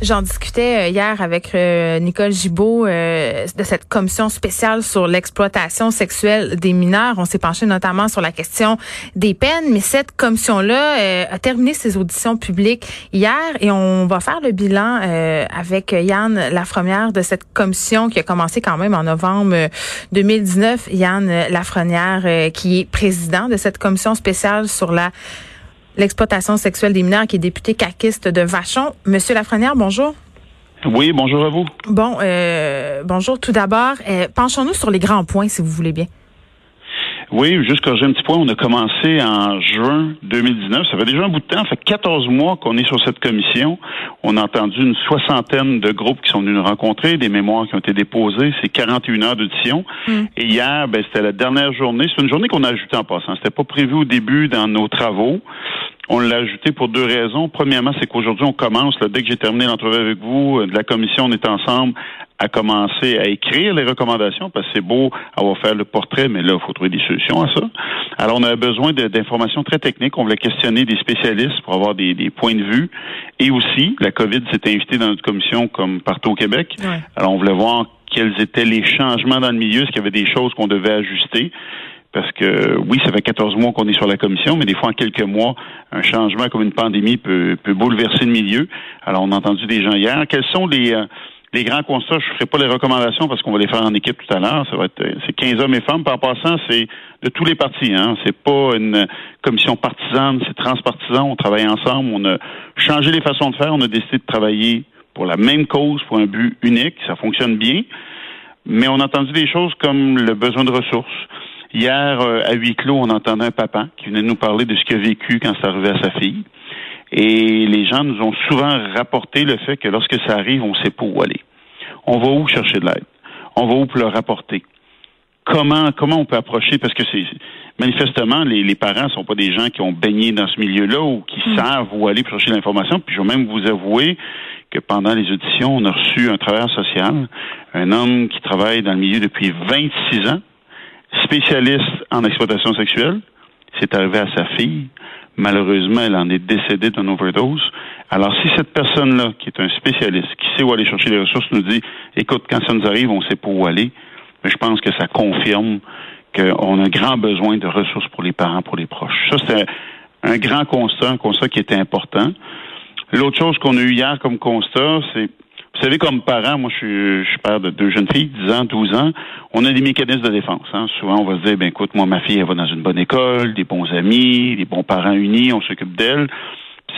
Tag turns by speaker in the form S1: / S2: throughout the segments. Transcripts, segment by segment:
S1: J'en discutais euh, hier avec euh, Nicole Gibault euh, de cette commission spéciale sur l'exploitation sexuelle des mineurs. On s'est penché notamment sur la question des peines, mais cette commission-là a terminé ses auditions publiques hier et on va faire le bilan avec Yann Lafrenière de cette commission qui a commencé quand même en novembre 2019. Yann Lafrenière qui est président de cette commission spéciale sur la l'exploitation sexuelle des mineurs, qui est député caquiste de Vachon. Monsieur Lafrenière, bonjour.
S2: Oui, bonjour à vous.
S1: Bon, euh, bonjour tout d'abord. Euh, penchons-nous sur les grands points, si vous voulez bien.
S2: Oui, juste corriger un petit point. On a commencé en juin 2019. Ça fait déjà un bout de temps. Ça fait 14 mois qu'on est sur cette commission. On a entendu une soixantaine de groupes qui sont venus nous rencontrer, des mémoires qui ont été déposées. C'est 41 heures d'audition. Hmm. Et hier, ben, c'était la dernière journée. C'est une journée qu'on a ajoutée en passant. C'était pas prévu au début dans nos travaux. On l'a ajouté pour deux raisons. Premièrement, c'est qu'aujourd'hui, on commence, là, dès que j'ai terminé l'entrevue avec vous, euh, de la commission, on est ensemble à commencer à écrire les recommandations, parce que c'est beau avoir fait le portrait, mais là, il faut trouver des solutions à ça. Alors, on a besoin d'informations très techniques. On voulait questionner des spécialistes pour avoir des, points de vue. Et aussi, la COVID s'est invitée dans notre commission comme partout au Québec. Alors, on voulait voir quels étaient les changements dans le milieu, est-ce qu'il y avait des choses qu'on devait ajuster. Parce que oui, ça fait 14 mois qu'on est sur la commission, mais des fois en quelques mois, un changement comme une pandémie peut, peut bouleverser le milieu. Alors, on a entendu des gens hier. Quels sont les, euh, les grands constats? Je ne ferai pas les recommandations parce qu'on va les faire en équipe tout à l'heure. Ça va être euh, c'est 15 hommes et femmes. Par passant, c'est de tous les partis. Hein. C'est pas une commission partisane, c'est transpartisan. On travaille ensemble. On a changé les façons de faire. On a décidé de travailler pour la même cause, pour un but unique. Ça fonctionne bien. Mais on a entendu des choses comme le besoin de ressources Hier, euh, à huis clos, on entendait un papa qui venait nous parler de ce qu'il a vécu quand c'est arrivé à sa fille. Et les gens nous ont souvent rapporté le fait que lorsque ça arrive, on sait pas où aller. On va où chercher de l'aide? On va où pour le rapporter? Comment, comment on peut approcher? Parce que c'est manifestement, les, les parents sont pas des gens qui ont baigné dans ce milieu-là ou qui mm. savent où aller pour chercher l'information. Puis je vais même vous avouer que pendant les auditions, on a reçu un travailleur social, un homme qui travaille dans le milieu depuis 26 ans, spécialiste en exploitation sexuelle. C'est arrivé à sa fille. Malheureusement, elle en est décédée d'une overdose. Alors, si cette personne-là, qui est un spécialiste, qui sait où aller chercher les ressources, nous dit, écoute, quand ça nous arrive, on sait pas où aller, mais je pense que ça confirme qu'on a grand besoin de ressources pour les parents, pour les proches. Ça, c'est un grand constat, un constat qui était important. L'autre chose qu'on a eu hier comme constat, c'est vous savez, comme parent, moi, je suis, je suis père de deux jeunes filles, 10 ans, 12 ans. On a des mécanismes de défense. Hein. Souvent, on va se dire, ben écoute, moi, ma fille, elle va dans une bonne école, des bons amis, des bons parents unis, on s'occupe d'elle.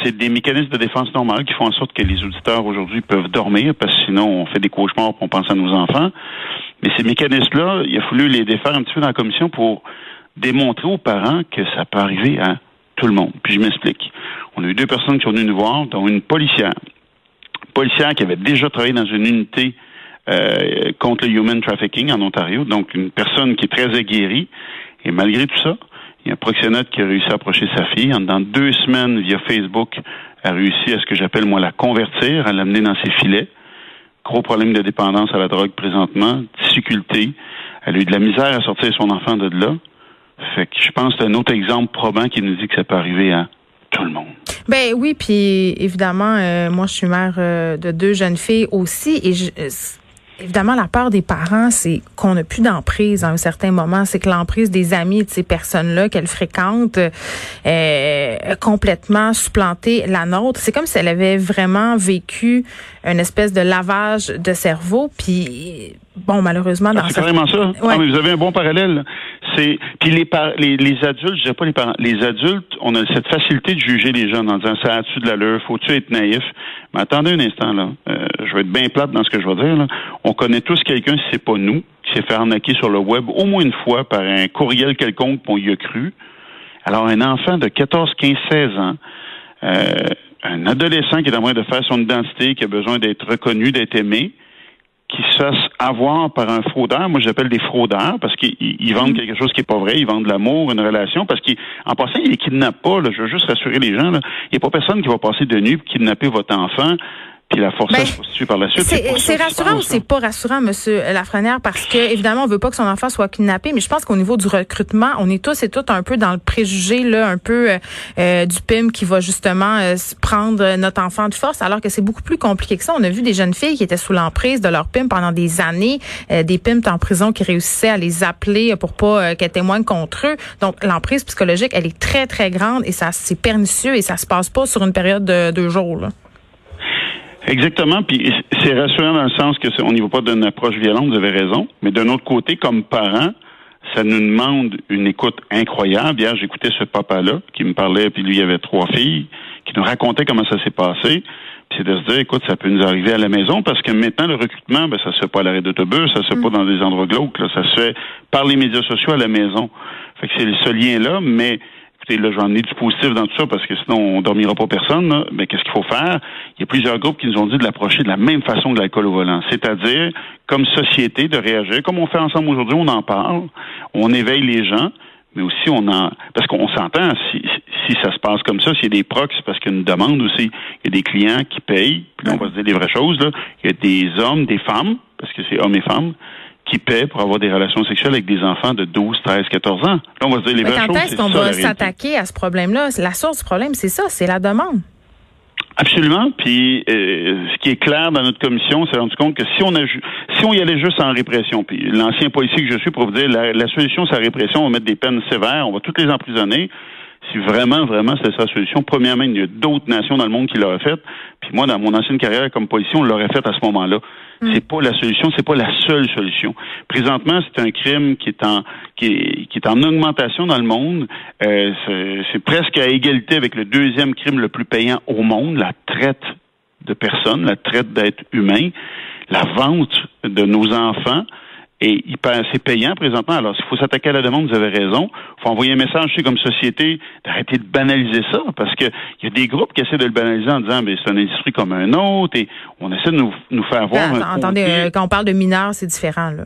S2: C'est des mécanismes de défense normaux qui font en sorte que les auditeurs aujourd'hui peuvent dormir, parce que sinon, on fait des cauchemars on pense à nos enfants. Mais ces mécanismes-là, il a fallu les défaire un petit peu dans la commission pour démontrer aux parents que ça peut arriver à tout le monde. Puis je m'explique. On a eu deux personnes qui sont venues nous voir, dont une policière policière qui avait déjà travaillé dans une unité euh, contre le human trafficking en Ontario, donc une personne qui est très aguerrie. Et malgré tout ça, il y a un proxénète qui a réussi à approcher sa fille. En dans deux semaines, via Facebook, a réussi à ce que j'appelle moi la convertir, à l'amener dans ses filets. Gros problème de dépendance à la drogue présentement, difficulté. Elle a eu de la misère à sortir son enfant de là. Fait que je pense que c'est un autre exemple probant qui nous dit que ça peut arriver à tout le monde.
S1: Ben oui, puis évidemment, euh, moi je suis mère euh, de deux jeunes filles aussi, et je, euh, évidemment la peur des parents, c'est qu'on n'a plus d'emprise à un certain moment, c'est que l'emprise des amis de ces personnes-là qu'elles fréquentent est complètement supplanté la nôtre. C'est comme si elle avait vraiment vécu une espèce de lavage de cerveau, puis bon malheureusement
S2: dans ah, c'est carrément ça. Ah, mais vous avez un bon parallèle C'est puis les, par- les les adultes, je dirais pas les parents, les adultes, on a cette facilité de juger les jeunes en disant ça a-tu de l'allure, faut-tu être naïf? Mais attendez un instant là, Euh, je vais être bien plate dans ce que je vais dire là. On connaît tous quelqu'un, si c'est pas nous, qui s'est fait arnaquer sur le web au moins une fois par un courriel quelconque, puis on y a cru. Alors un enfant de 14, 15, 16 ans. Euh, un adolescent qui est en train de faire son identité, qui a besoin d'être reconnu, d'être aimé, qui se fasse avoir par un fraudeur. Moi, j'appelle des fraudeurs parce qu'ils ils- ils vendent quelque chose qui est pas vrai. Ils vendent de l'amour, une relation, parce qu'en passant, ils les kidnappent pas. Là. Je veux juste rassurer les gens. là. Il n'y a pas personne qui va passer de nuit pour kidnapper votre enfant puis la forcer
S1: Ben,
S2: se par la suite.
S1: C'est rassurant ou c'est pas rassurant, Monsieur Lafrenière, parce que évidemment, on veut pas que son enfant soit kidnappé, mais je pense qu'au niveau du recrutement, on est tous et toutes un peu dans le préjugé, là, un peu euh, euh, du PIM qui va justement euh, prendre notre enfant de force, alors que c'est beaucoup plus compliqué que ça. On a vu des jeunes filles qui étaient sous l'emprise de leur PIM pendant des années, euh, des PIM en prison qui réussissaient à les appeler pour pas euh, qu'elles témoignent contre eux. Donc l'emprise psychologique, elle est très très grande et ça c'est pernicieux et ça se passe pas sur une période de deux jours. Là.
S2: Exactement, puis c'est rassurant dans le sens que c'est- on n'y va pas d'une approche violente, vous avez raison, mais d'un autre côté, comme parents, ça nous demande une écoute incroyable. Hier, j'écoutais ce papa-là qui me parlait, puis lui, il avait trois filles, qui nous racontait comment ça s'est passé. Puis c'est de se dire, écoute, ça peut nous arriver à la maison, parce que maintenant, le recrutement, ben, ça se fait pas à l'arrêt d'autobus, ça se fait pas dans des endroits glauques, là, ça se fait par les médias sociaux à la maison. Fait que c'est ce lien-là, mais écoutez, là, j'en ai du positif dans tout ça parce que sinon, on dormira pas personne. Là. Mais qu'est-ce qu'il faut faire? Il y a plusieurs groupes qui nous ont dit de l'approcher de la même façon que l'alcool au volant. C'est-à-dire, comme société, de réagir. Comme on fait ensemble aujourd'hui, on en parle. On éveille les gens. Mais aussi, on en. Parce qu'on s'entend, si, si ça se passe comme ça, s'il y a des procs, c'est parce qu'il y a une demande aussi. Il y a des clients qui payent, puis là, on va se dire les vraies choses, là. Il y a des hommes, des femmes, parce que c'est hommes et femmes, qui paient pour avoir des relations sexuelles avec des enfants de 12, 13, 14 ans. Là, on va se dire les
S1: Mais
S2: vraies
S1: quand
S2: choses.
S1: est-ce
S2: c'est
S1: qu'on va s'attaquer à ce problème-là? La source du problème, c'est ça, c'est la demande.
S2: Absolument. Puis euh, ce qui est clair dans notre commission, on s'est rendu compte que si on a ju- si on y allait juste en répression, puis l'ancien policier que je suis pour vous dire la, la solution c'est la répression, on va mettre des peines sévères, on va toutes les emprisonner. Si vraiment, vraiment, c'est la solution, premièrement, il y a d'autres nations dans le monde qui l'auraient fait. Puis moi, dans mon ancienne carrière comme policier, on l'aurait fait à ce moment-là. C'est pas la solution, c'est pas la seule solution. Présentement, c'est un crime qui est en qui est, qui est en augmentation dans le monde. Euh, c'est- c'est presque à égalité avec le deuxième crime le plus payant au monde, la traite de personnes, la traite d'êtres humains, la vente de nos enfants. Et c'est payant présentement. Alors, s'il faut s'attaquer à la demande, vous avez raison. Il faut envoyer un message, c'est comme société, d'arrêter de banaliser ça, parce que il y a des groupes qui essaient de le banaliser en disant, mais c'est une industrie comme un autre, et on essaie de nous, nous faire voir. un
S1: Attendez, euh, quand on parle de mineurs, c'est différent, là.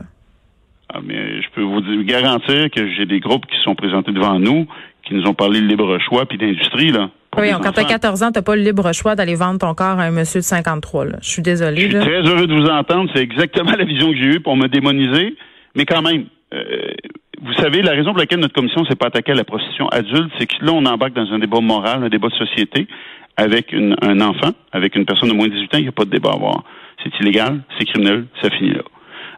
S2: ah, mais je peux vous garantir que j'ai des groupes qui sont présentés devant nous, qui nous ont parlé de libre choix puis d'industrie, là.
S1: Oui, quand t'as
S2: enfants.
S1: 14 ans, t'as pas le libre choix d'aller vendre ton corps à un monsieur de 53, là. Je suis
S2: Je
S1: désolée,
S2: suis très heureux de vous entendre. C'est exactement la vision que j'ai eue pour me démoniser. Mais quand même, euh, vous savez, la raison pour laquelle notre commission s'est pas attaquée à la prostitution adulte, c'est que là, on embarque dans un débat moral, un débat de société, avec une- un enfant, avec une personne de moins de 18 ans, il n'y a pas de débat à avoir. C'est illégal, c'est criminel, ça finit là.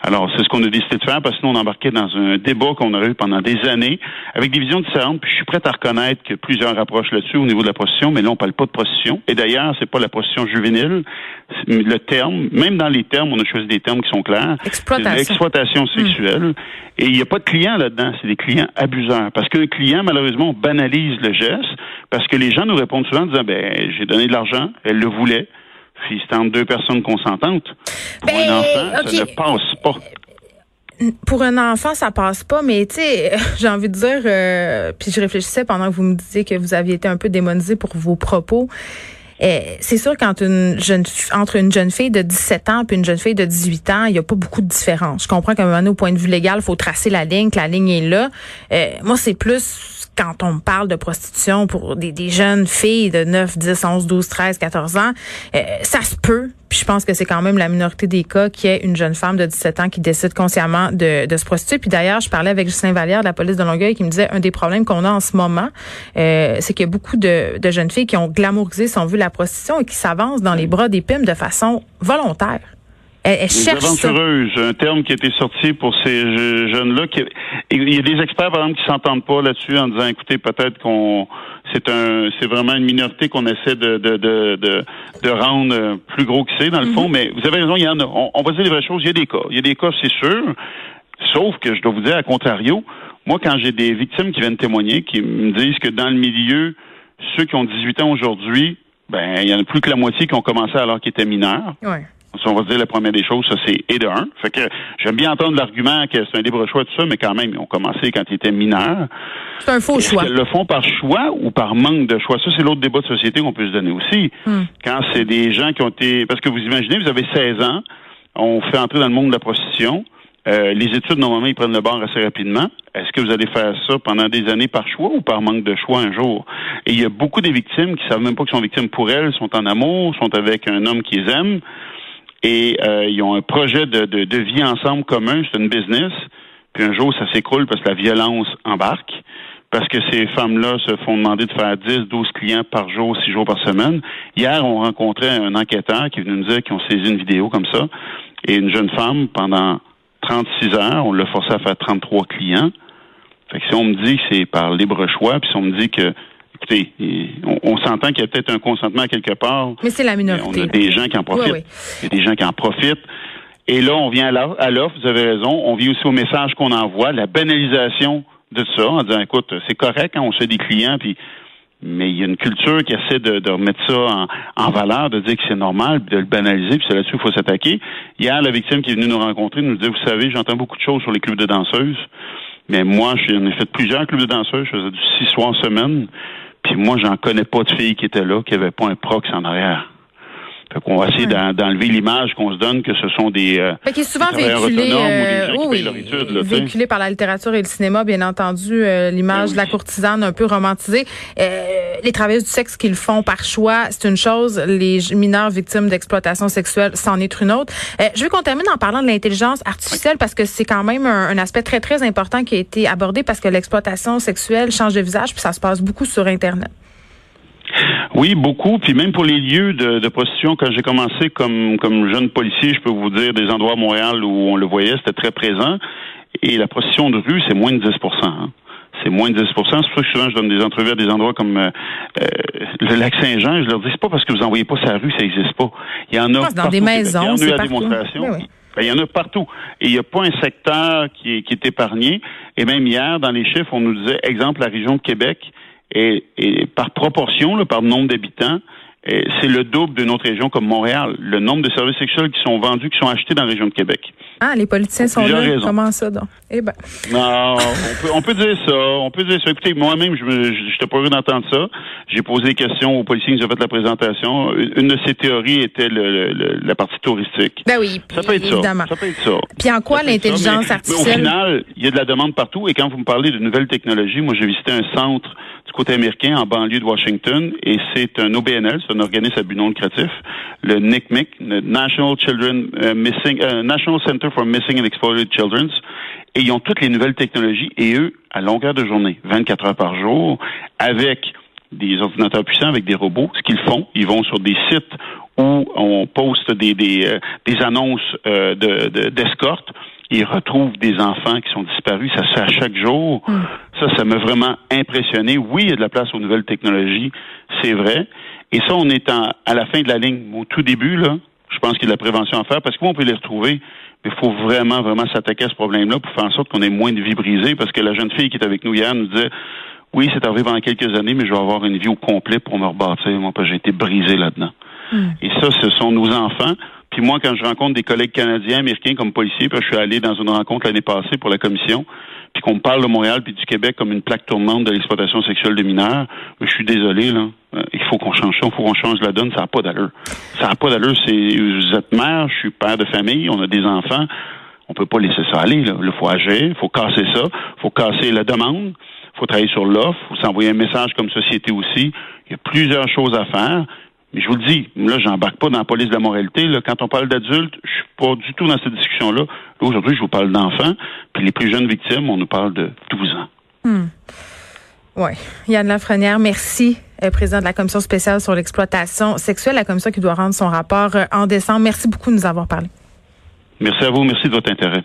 S2: Alors, c'est ce qu'on a décidé de faire parce que sinon, on embarquait dans un débat qu'on aurait eu pendant des années avec des visions différentes. Puis je suis prêt à reconnaître que plusieurs approches là-dessus au niveau de la prostitution, mais là, on parle pas de prostitution. Et d'ailleurs, c'est pas la prostitution juvénile. Le terme, même dans les termes, on a choisi des termes qui sont clairs.
S1: Exploitation.
S2: De l'exploitation sexuelle. Et il n'y a pas de clients là-dedans, c'est des clients abuseurs. Parce qu'un client, malheureusement, on banalise le geste parce que les gens nous répondent souvent en disant, ben, j'ai donné de l'argent, elle le voulait. Puis c'est entre deux personnes consentantes. Pour
S1: Ben,
S2: un enfant,
S1: ok.
S2: ça ne passe pas.
S1: Pour un enfant, ça passe pas, mais tu sais, j'ai envie de dire, euh, puis je réfléchissais pendant que vous me disiez que vous aviez été un peu démonisé pour vos propos. Euh, c'est sûr quand une jeune fi- entre une jeune fille de 17 ans et une jeune fille de 18 ans, il y a pas beaucoup de différence. Je comprends qu'à un moment donné, au point de vue légal, il faut tracer la ligne, que la ligne est là. Euh, moi, c'est plus quand on parle de prostitution pour des, des jeunes filles de 9, 10, 11, 12, 13, 14 ans, euh, ça se peut. Puis je pense que c'est quand même la minorité des cas qui est une jeune femme de 17 ans qui décide consciemment de, de se prostituer. Puis d'ailleurs, je parlais avec Justin Vallière de la police de Longueuil qui me disait un des problèmes qu'on a en ce moment, euh, c'est qu'il y a beaucoup de, de jeunes filles qui ont glamourisé, si on veut, la prostitution et qui s'avancent dans les bras des pimes de façon volontaire. Ça.
S2: aventureuses, un terme qui a été sorti pour ces je- jeunes-là. Il y a des experts, par exemple, qui s'entendent pas là-dessus en disant, écoutez, peut-être qu'on c'est un c'est vraiment une minorité qu'on essaie de de, de, de, de rendre euh, plus gros que c'est, dans le fond. Mais vous avez raison, il y en a. On, on va dire les vraies choses. Il y a des cas. Il y a des cas, c'est sûr. Sauf que je dois vous dire, à contrario, Moi, quand j'ai des victimes qui viennent témoigner, qui me disent que dans le milieu, ceux qui ont 18 ans aujourd'hui, ben, il y en a plus que la moitié qui ont commencé alors qu'ils étaient mineurs.
S1: Ouais.
S2: On va se dire la première des choses, ça c'est et de un. Fait que j'aime bien entendre l'argument que c'est un libre choix tout ça, mais quand même, ils ont commencé quand ils étaient mineurs.
S1: C'est un faux choix.
S2: le font par choix ou par manque de choix? Ça, c'est l'autre débat de société qu'on peut se donner aussi.
S1: Hmm.
S2: Quand c'est des gens qui ont été... Parce que vous imaginez, vous avez 16 ans, on fait entrer dans le monde de la prostitution. Euh, les études, normalement, ils prennent le bord assez rapidement. Est-ce que vous allez faire ça pendant des années par choix ou par manque de choix un jour? Et il y a beaucoup des victimes qui savent même pas qu'ils sont victimes pour elles, sont en amour, sont avec un homme qu'ils aiment et euh, ils ont un projet de, de, vie ensemble commun, c'est une business. Puis un jour, ça s'écroule parce que la violence embarque, parce que ces femmes-là se font demander de faire 10, 12 clients par jour, 6 jours par semaine. Hier, on rencontrait un enquêteur qui est venu nous dire qu'ils ont saisi une vidéo comme ça, et une jeune femme, pendant 36 heures, on l'a forcé à faire 33 clients. Fait que si on me dit que c'est par libre choix, puis si on me dit que, écoutez, on, on s'entend qu'il y a peut-être un consentement quelque part,
S1: Mais c'est la minorité.
S2: on a des gens qui en profitent.
S1: Oui,
S2: Il y a des gens qui en profitent. Et là, on vient à l'offre, vous avez raison. On vient aussi au message qu'on envoie, la banalisation de ça, en disant, écoute, c'est correct quand on se fait des clients, puis mais il y a une culture qui essaie de, de remettre ça en, en valeur, de dire que c'est normal, de le banaliser, puis c'est là-dessus qu'il faut s'attaquer. Hier, la victime qui est venue nous rencontrer nous dit, vous savez, j'entends beaucoup de choses sur les clubs de danseuses, mais moi, j'en ai fait plusieurs clubs de danseuses, je faisais du six soirs semaine, moi, j'en connais pas de filles qui étaient là, qui n'avaient pas un prox en arrière. Fait qu'on va essayer d'en- d'enlever l'image qu'on se donne que ce sont des, euh,
S1: Fait qu'il est souvent
S2: des travailleurs
S1: véhiculé,
S2: autonomes ou des
S1: euh,
S2: gens qui
S1: oui,
S2: payent leur étude, là, tu sais.
S1: véhiculé par la littérature et le cinéma, bien entendu, euh, l'image
S2: Ben
S1: de la courtisane un peu romantisée. Euh, les travailleuses du sexe qui le font par choix, c'est une chose. Les mineurs victimes d'exploitation sexuelle, c'en est une autre. Euh, je veux qu'on termine en parlant de l'intelligence artificielle parce que c'est quand même un, un aspect très, très important qui a été abordé parce que l'exploitation sexuelle change de visage puis ça se passe beaucoup sur Internet.
S2: Oui, beaucoup. Puis même pour les lieux de, de prostitution, quand j'ai commencé comme, comme jeune policier, je peux vous dire, des endroits à Montréal où on le voyait, c'était très présent. Et la prostitution de rue, c'est moins de 10% hein. C'est moins de 10 C'est pour ça que souvent je donne des entrevues à des endroits comme euh, euh, le lac Saint-Jean. Je leur dis, c'est pas parce que vous envoyez pas sa rue, ça n'existe pas. Il y en a
S1: Ah, dans des maisons,
S2: Il y en a
S1: c'est
S2: eu à
S1: partout. Ben.
S2: Ben, il y en a partout. Et il n'y a pas un secteur qui est, qui est épargné. Et même hier, dans les chiffres, on nous disait, exemple, la région de Québec, et, et par proportion, là, par nombre d'habitants, c'est le double d'une autre région comme Montréal. Le nombre de services sexuels qui sont vendus, qui sont achetés dans la région de Québec.
S1: Ah, les politiciens sont là.
S2: raisons.
S1: Comment ça, donc? Eh ben.
S2: Non, on peut, on peut dire ça. On peut dire ça. Écoutez, moi-même, je j'étais pas heureux d'entendre ça. J'ai posé des questions aux policiers qui nous ont fait la présentation. Une de ces théories était le, le- le- la partie touristique.
S1: Ben oui,
S2: Ça peut être
S1: évidemment.
S2: ça. Ça peut être ça.
S1: Puis en quoi l'intelligence artificielle...
S2: Mais au final, il y a de la demande partout. Et quand vous me parlez de nouvelles technologies, moi, j'ai visité un centre du côté américain en banlieue de Washington et c'est un OBNL, c'est un organisme à but non lucratif, le NCMEC, le National Children euh, Missing, euh, National Center for Missing and Exploited Children. Et ils ont toutes les nouvelles technologies et eux, à longueur de journée, 24 heures par jour, avec des ordinateurs puissants, avec des robots, ce qu'ils font, ils vont sur des sites où on poste des, des, euh, des annonces euh, de- de- d'escorte. Ils retrouvent des enfants qui sont disparus. Ça se fait à chaque jour. Ça, ça m'a vraiment impressionné. Oui, il y a de la place aux nouvelles technologies, c'est vrai. Et ça, on est en- à la fin de la ligne. Au tout début, là, je pense qu'il y a de la prévention à faire parce qu'on peut les retrouver. Mais il faut vraiment, vraiment s'attaquer à ce problème-là pour faire en sorte qu'on ait moins de vies brisées. Parce que la jeune fille qui est avec nous hier nous disait Oui, c'est arrivé pendant quelques années, mais je vais avoir une vie au complet pour me rebâtir. Moi, que j'ai été brisé là-dedans. Et ça, ce sont nos enfants. Puis moi, quand je rencontre des collègues canadiens, américains comme policiers, puis je suis allé dans une rencontre l'année passée pour la commission, puis qu'on parle de Montréal puis du Québec comme une plaque tournante de l'exploitation sexuelle de mineurs, je suis désolé, là. Euh, Il faut qu'on change ça, il faut qu'on change la donne, ça n'a pas d'allure. Ça n'a pas d'allure, c'est vous êtes mère, je suis père de famille, on a des enfants. On peut pas laisser ça aller, là. Il faut il faut casser ça, il faut casser la demande, il faut travailler sur l'offre, il faut s'envoyer un message comme société aussi. Il y a plusieurs choses à faire. Mais je vous le dis, là, j'embarque pas dans la police de la moralité. Là. Quand on parle d'adultes, je suis pas du tout dans cette discussion-là. Là, aujourd'hui, je vous parle d'enfants. Puis les plus jeunes victimes, on nous parle de 12 ans.
S1: Oui. Yann Lafrenière, merci, euh, président de la Commission spéciale sur l'exploitation sexuelle, la commission qui doit rendre son rapport euh, en décembre. Merci beaucoup de nous avoir parlé.
S2: Merci à vous. Merci de votre intérêt.